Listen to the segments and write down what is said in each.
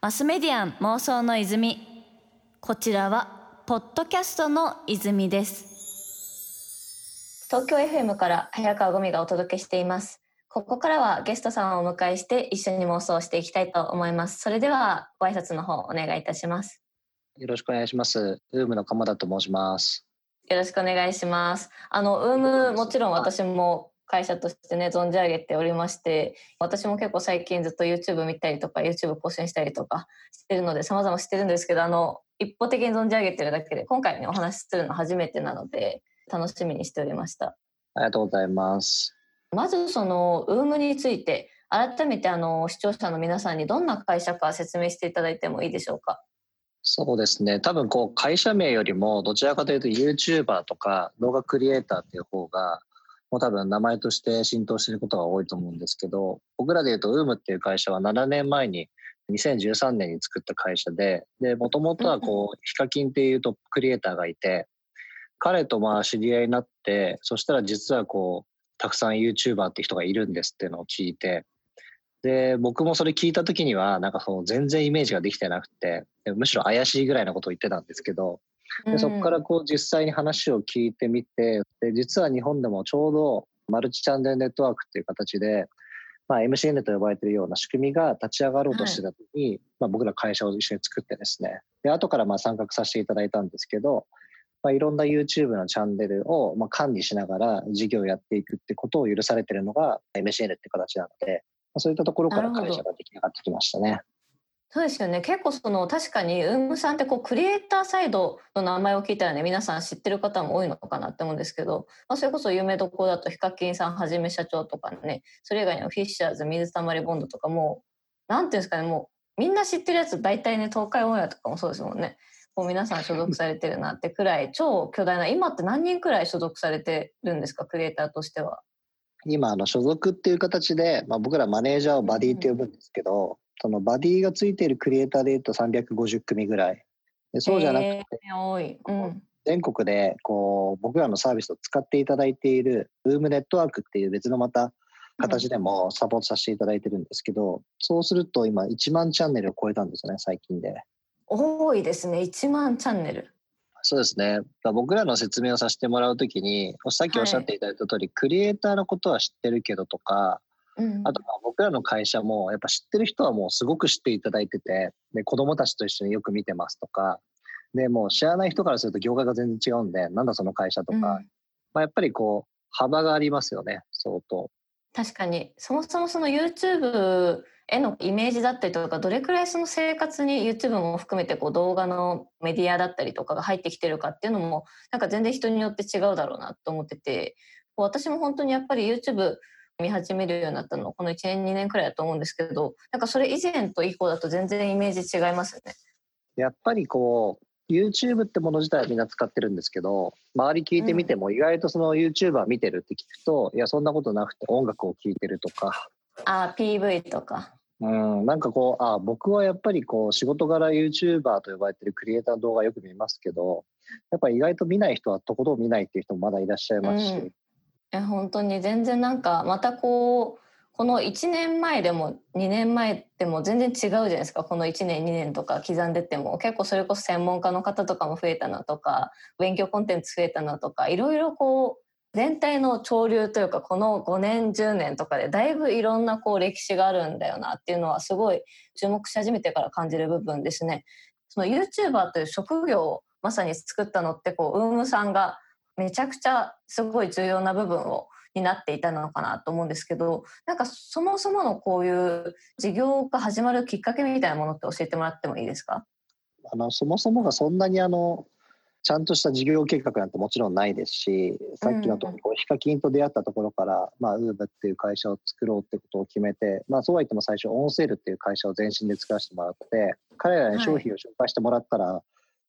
マスメディアン妄想の泉。こちらはポッドキャストの泉です。東京 FM から早川ゴミがお届けしています。ここからはゲストさんをお迎えして一緒に妄想していきたいと思います。それではご挨拶の方お願いいたします。よろしくお願いします。ウームの鎌田と申します。よろしくお願いします。あのウームもちろん私も会社としてね存じ上げておりまして私も結構最近ずっと YouTube 見たりとか YouTube 更新したりとかしてるので様々してるんですけどあの一方的に存じ上げてるだけで今回ねお話しするの初めてなので楽しみにしておりました。ありがとうございます。まずその UM について改めてあの視聴者の皆さんにどんな会社か説明していただいてもいいでしょうか？そうですね。多分こう会社名よりもどちらかというと YouTuber とか動画クリエイターっていう方がもう多分名前として浸透していることが多いと思うんですけど、僕らで言うと UM っていう会社は7年前に2013年に作った会社で、で、もともとはこう、ヒカキンっていうトップクリエイターがいて、彼とまあ知り合いになって、そしたら実はこう、たくさん YouTuber って人がいるんですっていうのを聞いて、で、僕もそれ聞いた時には、なんかその全然イメージができてなくて、むしろ怪しいぐらいのことを言ってたんですけど、でそこからこう実際に話を聞いてみてで実は日本でもちょうどマルチチャンネルネットワークっていう形で、まあ、MCN と呼ばれているような仕組みが立ち上がろうとしてた時に、はい、まあ、僕ら会社を一緒に作ってですね。で後からまあ参画させていただいたんですけど、まあ、いろんな YouTube のチャンネルをまあ管理しながら事業をやっていくってことを許されているのが MCN って形なので、まあ、そういったところから会社が出来上がってきましたね。そうですよね。結構その確かにウームさんってこうクリエイターサイドの名前を聞いたらね。皆さん知ってる方も多いのかなって思うんですけど、まあ、それこそ有名どころだとヒカキンさんはじめ社長とかね。それ以外にもフィッシャーズ水溜りボンドとかもなんていうんですかね。もうみんな知ってるやつ大体ね東海オンエアとかもそうですもんね。こう皆さん所属されてるなってくらい超巨大な今って何人くらい所属されてるんですか？クリエイターとしては。今あの所属っていう形で、まあ、僕らマネージャーをバディって呼ぶんですけど、そのバディがついているクリエイターでいうと350組ぐらい。でそうじゃなくて、多いうん、全国でこう僕らのサービスを使っていただいている Zoom ネットワークっていう別のまた形でもサポートさせていただいてるんですけど、うん、そうすると今1万チャンネルを超えたんですよね最近で。多いですね1万チャンネル。そうですね。僕らの説明をさせてもらうときに、さっきおっしゃっていただいた通り、はい、クリエイターのことは知ってるけどとか、あと僕らの会社もやっぱ知ってる人はもうすごく知っていただいててで子供たちと一緒によく見てますとかでもう知らない人からすると業界が全然違うんでなんだその会社とか、うん、まあ、やっぱりこう幅がありますよね相当。確かに。そもそもその YouTube へのイメージだったりとかどれくらいその生活に YouTube も含めてこう動画のメディアだったりとかが入ってきてるかっていうのもなんか全然人によって違うだろうなと思ってて私も本当にやっぱり YouTube 見始めるようになったのこの1年2年くらいだと思うんですけどなんかそれ以前と以降だと全然イメージ違いますよね。やっぱりこう YouTube ってもの自体はみんな使ってるんですけど周り聞いてみても意外とその YouTuber 見てるって聞くと、うん、いやそんなことなくて音楽を聴いてるとか。あ PV とか。うんなんかこうあ僕はやっぱりこう仕事柄 YouTuber と呼ばれてるクリエイターの動画よく見ますけどやっぱり意外と見ない人はとことん見ないっていう人もまだいらっしゃいますし、うんや本当に全然なんかまたこうこの1年前でも2年前でも全然違うじゃないですかこの1年2年とか刻んでても結構それこそ専門家の方とかも増えたなとか勉強コンテンツ増えたなとかいろいろこう全体の潮流というかこの5年10年とかでだいぶいろんなこう歴史があるんだよなっていうのはすごい注目し始めてから感じる部分ですね。その YouTuber という職業をまさに作ったのってこうウームさんがめちゃくちゃすごい重要な部分をになっていたのかなと思うんですけどなんかそもそものこういう事業が始まるきっかけみたいなものって教えてもらってもいいですか？あのそもそもがそんなにあのちゃんとした事業計画なんてもちろんないですしさっきのところ、ヒカキンと出会ったところから、まあ、ウーブっていう会社を作ろうってことを決めて、まあ、そうは言っても最初オンセールっていう会社を全身で作らせてもらって彼らに商品を紹介してもらったら、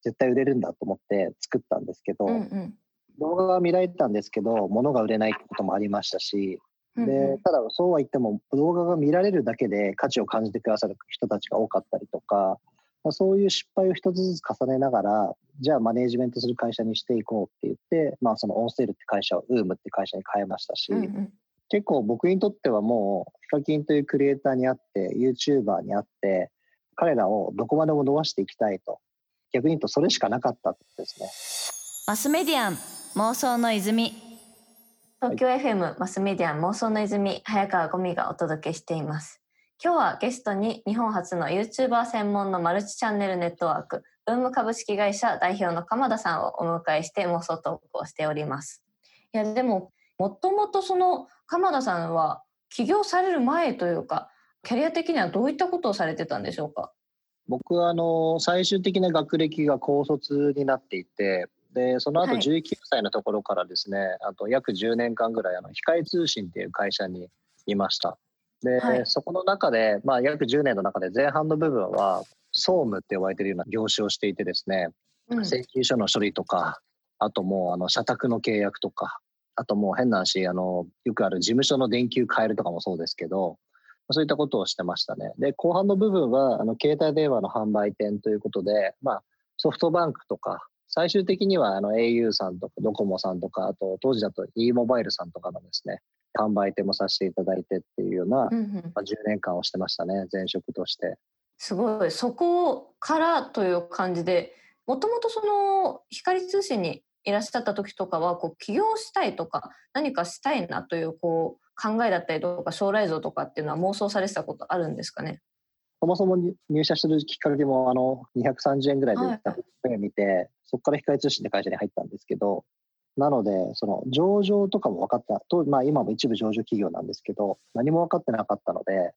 絶対売れるんだと思って作ったんですけど、うんうん動画が見られたんですけど物が売れないってこともありましたしでただそうは言っても動画が見られるだけで価値を感じてくださる人たちが多かったりとかそういう失敗を一つずつ重ねながらじゃあマネージメントする会社にしていこうって言って、まあ、そのオンセールって会社をウームって会社に変えましたし、うんうん、結構僕にとってはもう、ヒカキンというクリエイターにあって、YouTuber にあって、彼らをどこまでも伸ばしていきたいと。逆に言うとそれしかなかったですね。マスメディアン妄想の泉東京 FM マスメディアン妄想の泉早川ゴミがお届けしています。今日はゲストに日本初の YouTuber 専門のマルチチャンネルネットワーク、ウーム株式会社代表の鎌田さんをお迎えして妄想トークをしております。いや、でも、もともとその鎌田さんは起業される前というか、キャリア的にはどういったことをされてたんでしょうか？僕はあの最終的な学歴が高卒になっていてでその後19歳のところからですね、はい、あと約10年間ぐらいあの光通信っていう会社にいました。で、はい、そこの中で、まあ、約10年の中で前半の部分は総務って呼ばれてるような業種をしていてですね、うん、請求書の処理とかあともうあの社宅の契約とかあともう変な話あのよくある事務所の電球変えるとかもそうですけどそういったことをしてましたね。で、後半の部分は、あの、携帯電話の販売店ということで、まあ、ソフトバンクとか、最終的には、あの、au さんとか、ドコモさんとか、あと、当時だと e モバイルさんとかのですね、販売店もさせていただいてっていうような、うんうん、まあ、10年間をしてましたね、前職として。すごい、そこからという感じで、もともとその、光通信にいらっしゃった時とかは、こう、起業したいとか、何かしたいなという、こう、考えだったりとか将来像とかっていうのは妄想されてたことあるんですかね？そもそも入社するきっかけもあの230円ぐらいで売った本を見て、はい、そこから光通信って会社に入ったんですけどなのでその上場とかも分かった。と、まあ、今も一部上場企業なんですけど何も分かってなかったので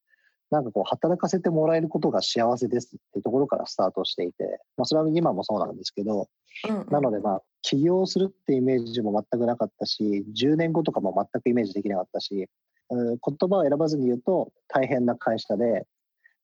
なんかこう働かせてもらえることが幸せですっていうところからスタートしていて、まあ、それは今もそうなんですけど、うんうん、なのでまあ起業するってイメージも全くなかったし10年後とかも全くイメージできなかったし言葉を選ばずに言うと大変な会社で、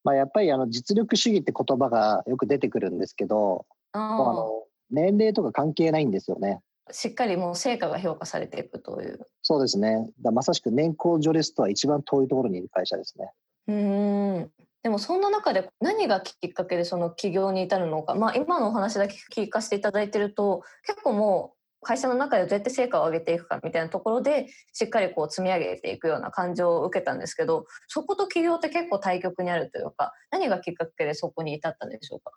まあ、やっぱりあの実力主義って言葉がよく出てくるんですけどあの年齢とか関係ないんですよね。しっかりもう成果が評価されていくという。そうですね。だまさしく年功序列とは一番遠いところにいる会社ですね。うんでもそんな中で何がきっかけでその起業に至るのか、まあ、今のお話だけ聞かせていただいてると結構もう会社の中でどうやって成果を上げていくかみたいなところでしっかりこう積み上げていくような感情を受けたんですけどそこと起業って結構対極にあるというか何がきっかけでそこに至ったんでしょうか？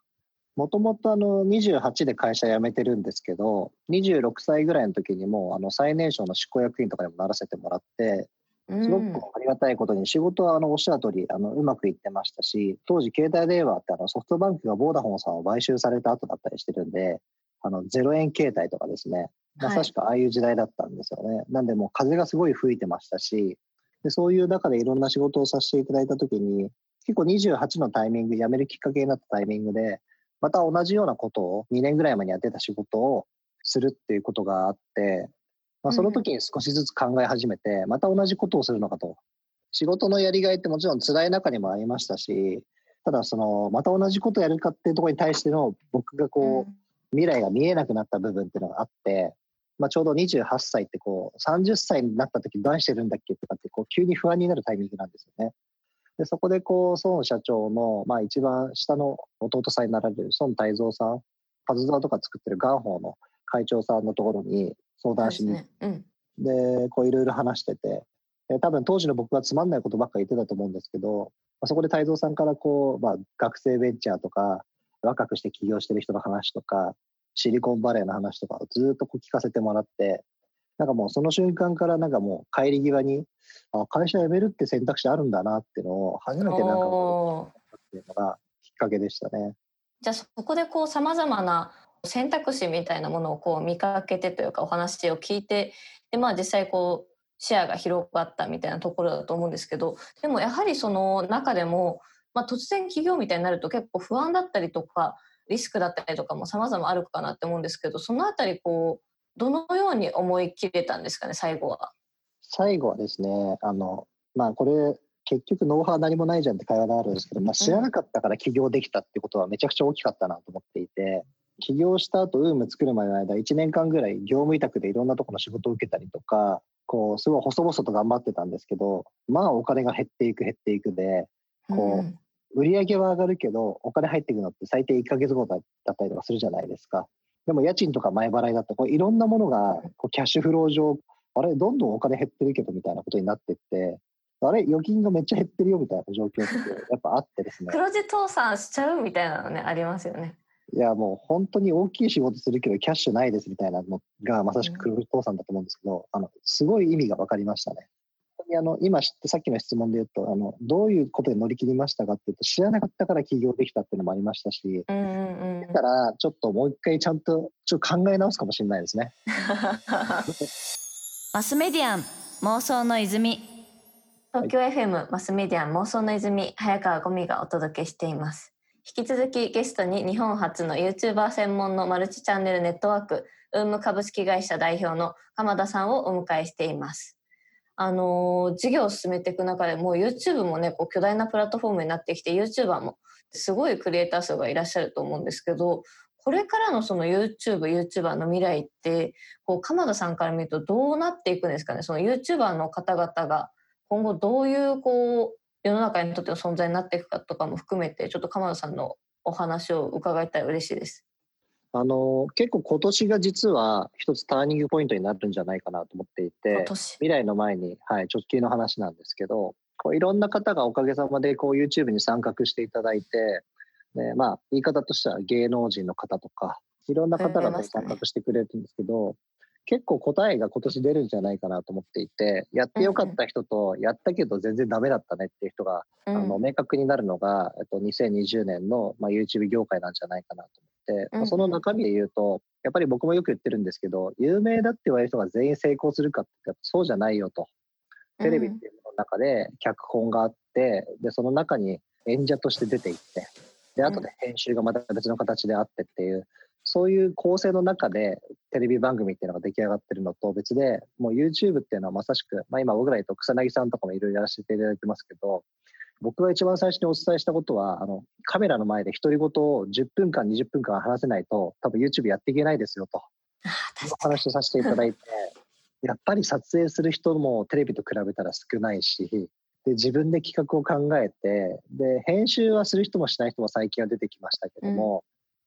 もともとあの28で会社辞めてるんですけど26歳ぐらいの時にもうあの最年少の執行役員とかにもならせてもらってすごくありがたいことに仕事はあのおっしゃる通りあのうまくいってましたし当時携帯電話ってあのソフトバンクがボーダフォンさんを買収された後だったりしてるんであの0円携帯とかですね。まさしくああいう時代だったんですよね、はい、なんでもう風がすごい吹いてましたしでそういう中でいろんな仕事をさせていただいた時に結構28のタイミング辞めるきっかけになったタイミングでまた同じようなことを2年ぐらい前にやってた仕事をするっていうことがあってまあ、その時に少しずつ考え始めて、また同じことをするのかと。仕事のやりがいってもちろん辛い中にもありましたし、ただその、また同じことやるかっていうところに対しての僕がこう、未来が見えなくなった部分っていうのがあって、まあ、ちょうど28歳ってこう、30歳になった時何してるんだっけとかってこう、急に不安になるタイミングなんですよね。で、そこでこう、孫社長の、まあ一番下の弟さんになられる孫泰造さん、パズドラとか作ってるガンホーの会長さんのところに、相談しに。で、ねうん、こういろいろ話してて、多分当時の僕はつまんないことばっかり言ってたと思うんですけど、まあ、そこで太蔵さんからこう、まあ、学生ベンチャーとか、若くして起業してる人の話とか、シリコンバレーの話とかをずっとこう聞かせてもらって、なんかもうその瞬間からなんかもう帰り際に、あ会社辞めるって選択肢あるんだなっていうのを初めてなんかこう、っていうのがきっかけでしたね。じゃあそこでこう様々な選択肢みたいなものをこう見かけてというかお話を聞いてで、まあ、実際こうシェアが広がったみたいなところだと思うんですけどでもやはりその中でも、まあ、突然起業みたいになると結構不安だったりとかリスクだったりとかも様々あるかなって思うんですけどそのあたりこうどのように思い切れたんですかね最後は。最後はですねあの、まあ、これ結局ノウハウ何もないじゃんって会話があるんですけど、まあ、知らなかったから起業できたってことはめちゃくちゃ大きかったなと思っていて、起業した後、ウーム作るまでの間、1年間ぐらい業務委託でいろんなところの仕事を受けたりとか、こう、すごい細々と頑張ってたんですけど、まあお金が減っていく減っていくで、こう、売り上げは上がるけど、お金入っていくのって最低1ヶ月後だったりとかするじゃないですか。でも家賃とか前払いだと、こういろんなものがこうキャッシュフロー上あれ、どんどんお金減ってるけどみたいなことになってって、あれ、預金がめっちゃ減ってるよみたいな状況ってやっぱあってですね。黒字倒産しちゃうみたいなのね、ありますよね。いや、もう本当に大きい仕事するけどキャッシュないですみたいなのがまさしく黒字倒産だと思うんですけど、うん、あの、すごい意味が分かりましたね。あの今知ってさっきの質問で言うとあのどういうことで乗り切りましたかっていうと知らなかったから起業できたっていうのもありましたし、うんうんうん、だからちょっともう一回ちゃんとちょっと考え直すかもしれないですね。マスメディアン妄想の泉東京 FM マスメディアン妄想の泉早川ゴミがお届けしています。引き続きゲストに日本初の YouTuber 専門のマルチチャンネルネットワークウーム株式会社代表の鎌田さんをお迎えしています。あの事業を進めていく中でもう YouTube もねこう巨大なプラットフォームになってきて YouTuber もすごいクリエイター数がいらっしゃると思うんですけどこれからのその YouTube、YouTuber の未来って、こう、鎌田さんから見るとどうなっていくんですかね？その YouTuber の方々が今後どういうこう、世の中にとっての存在になっていくかとかも含めて、ちょっと鎌田さんのお話を伺いたい嬉しいです。あの結構今年が実は一つターニングポイントになるんじゃないかなと思っていて未来の前に、はい、直近の話なんですけどこういろんな方がおかげさまでこう YouTube に参画していただいてでまあ言い方としては芸能人の方とかいろんな方が参画してくれるんですけど、結構答えが今年出るんじゃないかなと思っていてやってよかった人とやったけど全然ダメだったねっていう人が、うん、あの明確になるのが、えっと、2020年の、まあ、YouTube 業界なんじゃないかなと思って、うん、その中身で言うとやっぱり僕もよく言ってるんですけど有名だって言われる人が全員成功するかってそうじゃないよと。テレビっていうものの中で脚本があってでその中に演者として出ていってで後で編集がまた別の形であってっていうそういう構成の中でテレビ番組っていうのが出来上がってるのと別で、もう YouTube っていうのはまさしく、まあ今僕ら言うと草薙さんとかもいろいろやらせていただいてますけど、僕が一番最初にお伝えしたことは、あの、カメラの前で独り言を10分間、20分間話せないと、多分 YouTube やっていけないですよと。お話をさせていただいて、やっぱり撮影する人もテレビと比べたら少ないし、で自分で企画を考えてで編集はする人もしない人も最近は出てきましたけども、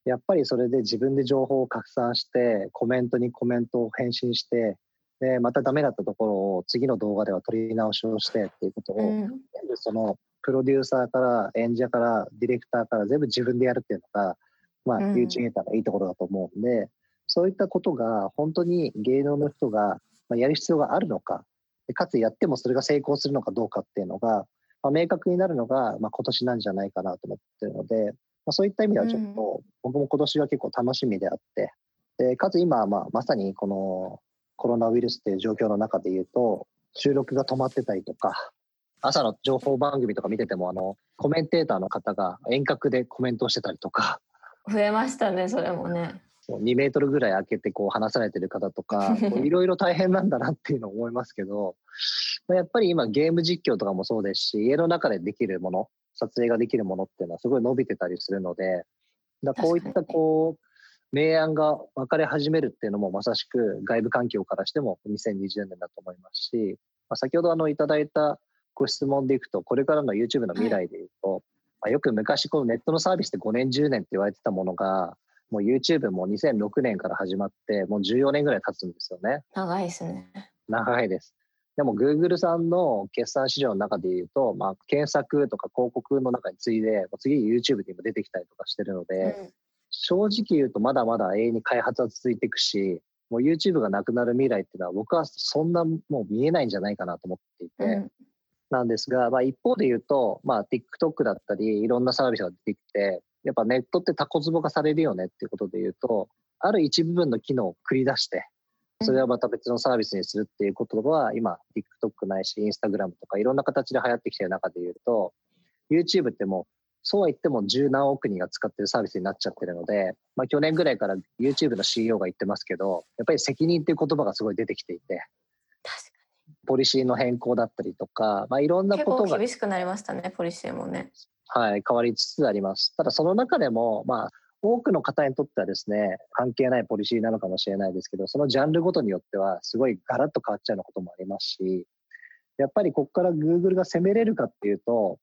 やっぱりそれで自分で情報を拡散してコメントにコメントを返信してでまたダメだったところを次の動画では取り直しをしてっていうことを、うん、全部そのプロデューサーから演者からディレクターから全部自分でやるっていうのが、まあ、ユーチューターのいいところだと思うんで、そういったことが本当に芸能の人がやる必要があるのかかつやってもそれが成功するのかどうかっていうのが、まあ、明確になるのが、まあ、今年なんじゃないかなと思ってるので、まあ、そういった意味ではちょっと、僕も今年は結構楽しみであって、でかつ今、まあ、まさにこのコロナウイルスっていう状況の中で言うと、収録が止まってたりとか、朝の情報番組とか見てても、あの、コメンテーターの方が遠隔でコメントをしてたりとか。増えましたね、それもね。2メートルぐらい開けてこう話されてる方とか、いろいろ大変なんだなっていうのを思いますけど、やっぱり今ゲーム実況とかもそうですし、家の中でできるもの、撮影ができるものっていうのはすごい伸びてたりするので、だこういったこう、明暗が分かれ始めるっていうのもまさしく外部環境からしても2020年だと思いますし、まあ、先ほどあのいただいたご質問でいくと、これからの YouTube の未来でいうと、はい、まあ、よく昔このネットのサービスで5年10年って言われてたものが、もう YouTube も2006年から始まって、もう14年ぐらい経つんですよね。長いですね。長いです。でも Google さんの決算市場の中で言うと、まあ、検索とか広告の中に次いで、次 YouTube にも出てきたりとかしてるので、うん、正直言うとまだまだ永遠に開発は続いていくし、もう YouTube がなくなる未来っていうのは僕はそんなもう見えないんじゃないかなと思っていて、うん、なんですが、まあ、一方で言うと、まあ、TikTok だったりいろんなサービスが出てきてやっぱネットってタコツボ化されるよねっていうことで言うとある一部分の機能を繰り出してそれはまた別のサービスにするっていうことは、今、TikTok ないし、Instagram とかいろんな形で流行ってきてる中で言うと、YouTube ってもう、そうは言っても十何億人が使ってるサービスになっちゃってるので、まあ去年ぐらいから YouTube の CEO が言ってますけど、やっぱり責任っていう言葉がすごい出てきていて、ポリシーの変更だったりとか、まあいろんなことが。厳しくなりましたね、ポリシーもね。はい、変わりつつあります。ただその中でも、まあ、多くの方にとってはですね、関係ないポリシーなのかもしれないですけど、そのジャンルごとによっては、すごいガラッと変わっちゃうようなこともありますし、やっぱりここから Google が攻めれるかっていうと、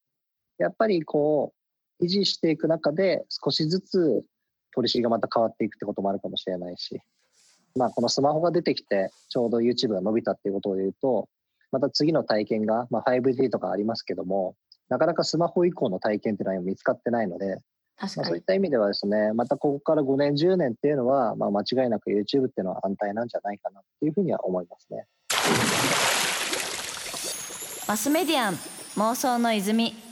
やっぱりこう、維持していく中で少しずつポリシーがまた変わっていくってこともあるかもしれないし、まあ、このスマホが出てきて、ちょうど YouTube が伸びたっていうことを言うと、また次の体験が、まあ、5D とかありますけども、なかなかスマホ以降の体験っていうのは見つかってないので、確かにまあそういっ。た意味ではですね、またここから5年、10年っていうのは、まあ、間違いなく YouTube っていうのは安泰なんじゃないかなっていうふうには思いますね。マスメディアン妄想の泉